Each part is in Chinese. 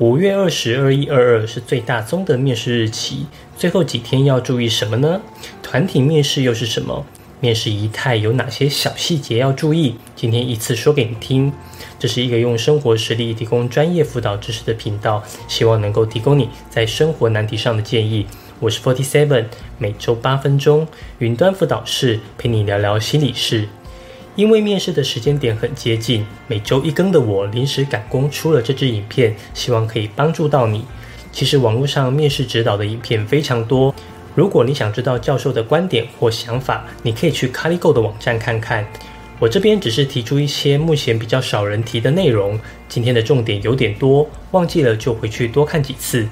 五月二十二一二二是最大宗的面试日期，最后几天要注意什么呢？团体面试又是什么？面试仪态有哪些小细节要注意？今天一次说给你听。这是一个用生活实例提供专业辅导知识的频道，希望能够提供你在生活难题上的建议。我是 Forty Seven，每周八分钟云端辅导室陪你聊聊心理事。因为面试的时间点很接近，每周一更的我临时赶工出了这支影片，希望可以帮助到你。其实网络上面试指导的影片非常多，如果你想知道教授的观点或想法，你可以去 CaliGo 的网站看看。我这边只是提出一些目前比较少人提的内容。今天的重点有点多，忘记了就回去多看几次。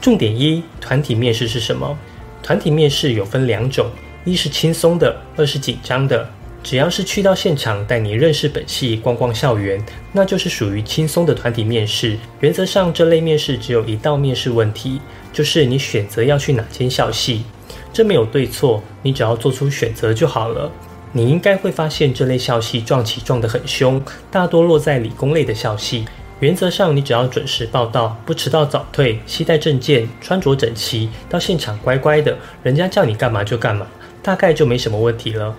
重点一：团体面试是什么？团体面试有分两种，一是轻松的，二是紧张的。只要是去到现场带你认识本系、逛逛校园，那就是属于轻松的团体面试。原则上，这类面试只有一道面试问题，就是你选择要去哪间校系。这没有对错，你只要做出选择就好了。你应该会发现，这类校系撞起撞得很凶，大多落在理工类的校系。原则上，你只要准时报到，不迟到早退，携带证件，穿着整齐，到现场乖乖的，人家叫你干嘛就干嘛，大概就没什么问题了。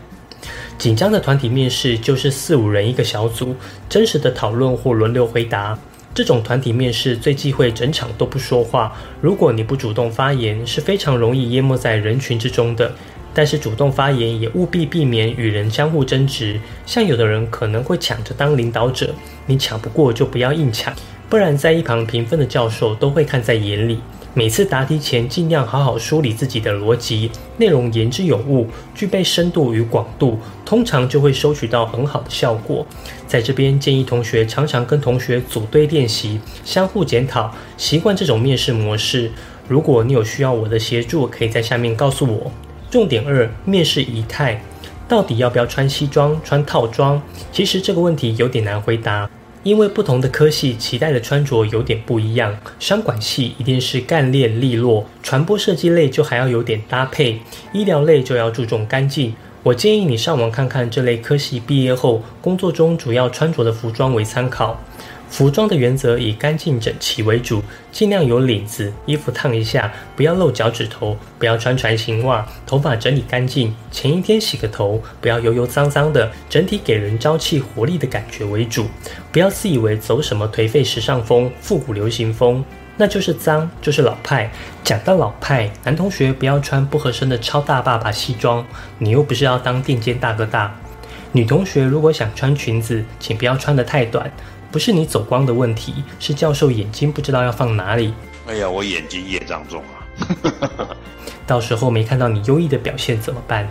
紧张的团体面试就是四五人一个小组，真实的讨论或轮流回答。这种团体面试最忌讳整场都不说话。如果你不主动发言，是非常容易淹没在人群之中的。但是主动发言也务必避免与人相互争执。像有的人可能会抢着当领导者，你抢不过就不要硬抢，不然在一旁评分的教授都会看在眼里。每次答题前，尽量好好梳理自己的逻辑，内容言之有物，具备深度与广度，通常就会收取到很好的效果。在这边建议同学常常跟同学组队练习，相互检讨，习惯这种面试模式。如果你有需要我的协助，可以在下面告诉我。重点二：面试仪态，到底要不要穿西装、穿套装？其实这个问题有点难回答。因为不同的科系期待的穿着有点不一样，商管系一定是干练利落，传播设计类就还要有点搭配，医疗类就要注重干净。我建议你上网看看这类科系毕业后工作中主要穿着的服装为参考。服装的原则以干净整齐为主，尽量有领子，衣服烫一下，不要露脚趾头，不要穿船型袜，头发整理干净，前一天洗个头，不要油油脏脏的，整体给人朝气活力的感觉为主，不要自以为走什么颓废时尚风、复古流行风，那就是脏，就是老派。讲到老派，男同学不要穿不合身的超大爸爸西装，你又不是要当垫肩大哥大。女同学如果想穿裙子，请不要穿得太短。不是你走光的问题，是教授眼睛不知道要放哪里。哎呀，我眼睛业障重啊！到时候没看到你优异的表现怎么办？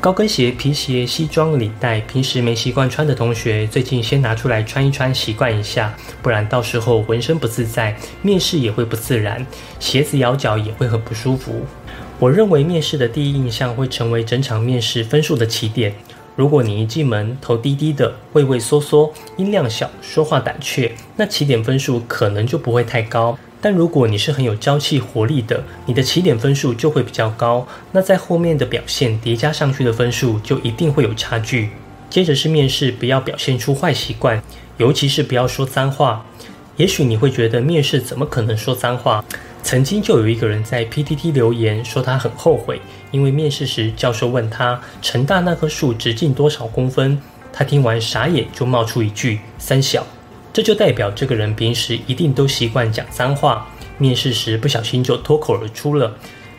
高跟鞋、皮鞋、西装、领带，平时没习惯穿的同学，最近先拿出来穿一穿，习惯一下，不然到时候浑身不自在，面试也会不自然，鞋子咬脚也会很不舒服。我认为面试的第一印象会成为整场面试分数的起点。如果你一进门头低低的、畏畏缩缩、音量小、说话胆怯，那起点分数可能就不会太高。但如果你是很有朝气、活力的，你的起点分数就会比较高。那在后面的表现叠加上去的分数就一定会有差距。接着是面试，不要表现出坏习惯，尤其是不要说脏话。也许你会觉得面试怎么可能说脏话？曾经就有一个人在 PTT 留言说他很后悔，因为面试时教授问他成大那棵树直径多少公分，他听完傻眼就冒出一句三小，这就代表这个人平时一定都习惯讲脏话，面试时不小心就脱口而出了。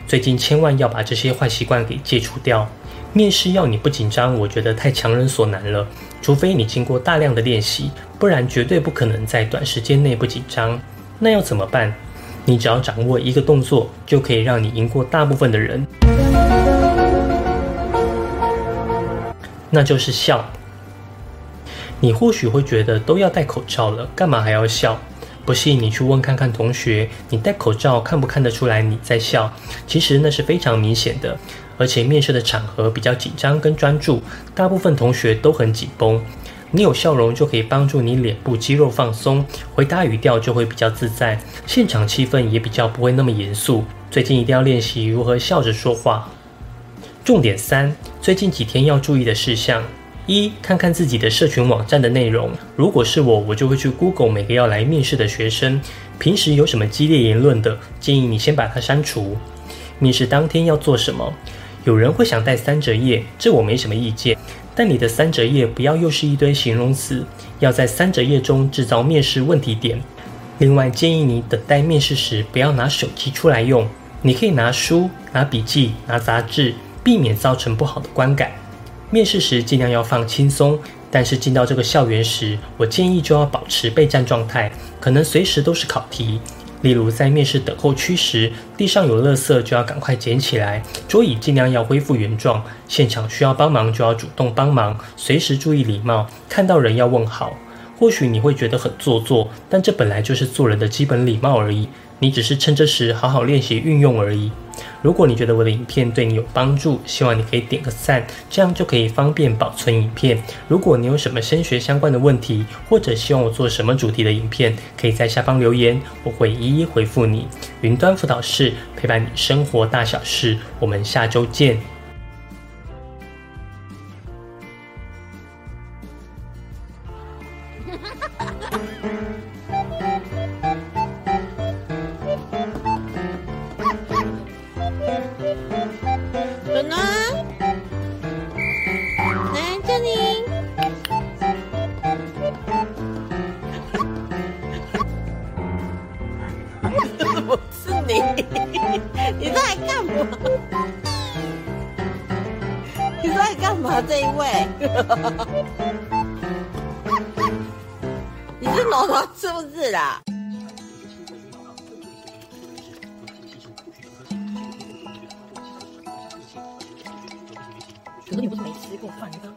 最近千万要把这些坏习惯给戒除掉。面试要你不紧张，我觉得太强人所难了，除非你经过大量的练习，不然绝对不可能在短时间内不紧张。那要怎么办？你只要掌握一个动作，就可以让你赢过大部分的人，那就是笑。你或许会觉得都要戴口罩了，干嘛还要笑？不信你去问看看同学，你戴口罩看不看得出来你在笑？其实那是非常明显的，而且面试的场合比较紧张跟专注，大部分同学都很紧绷。你有笑容就可以帮助你脸部肌肉放松，回答语调就会比较自在，现场气氛也比较不会那么严肃。最近一定要练习如何笑着说话。重点三，最近几天要注意的事项：一，看看自己的社群网站的内容。如果是我，我就会去 Google 每个要来面试的学生，平时有什么激烈言论的，建议你先把它删除。面试当天要做什么？有人会想带三折页，这我没什么意见。但你的三折页不要又是一堆形容词，要在三折页中制造面试问题点。另外，建议你等待面试时不要拿手机出来用，你可以拿书、拿笔记、拿杂志，避免造成不好的观感。面试时尽量要放轻松，但是进到这个校园时，我建议就要保持备战状态，可能随时都是考题。例如在面试等候区时，地上有垃圾就要赶快捡起来，桌椅尽量要恢复原状。现场需要帮忙就要主动帮忙，随时注意礼貌，看到人要问好。或许你会觉得很做作，但这本来就是做人的基本礼貌而已。你只是趁这时好好练习运用而已。如果你觉得我的影片对你有帮助，希望你可以点个赞，这样就可以方便保存影片。如果你有什么升学相关的问题，或者希望我做什么主题的影片，可以在下方留言，我会一一回复你。云端辅导室陪伴你生活大小事，我们下周见。你，你在干嘛？你在干嘛？这一位，你是暖暖是不是啦？可是你不是没吃过饭，你刚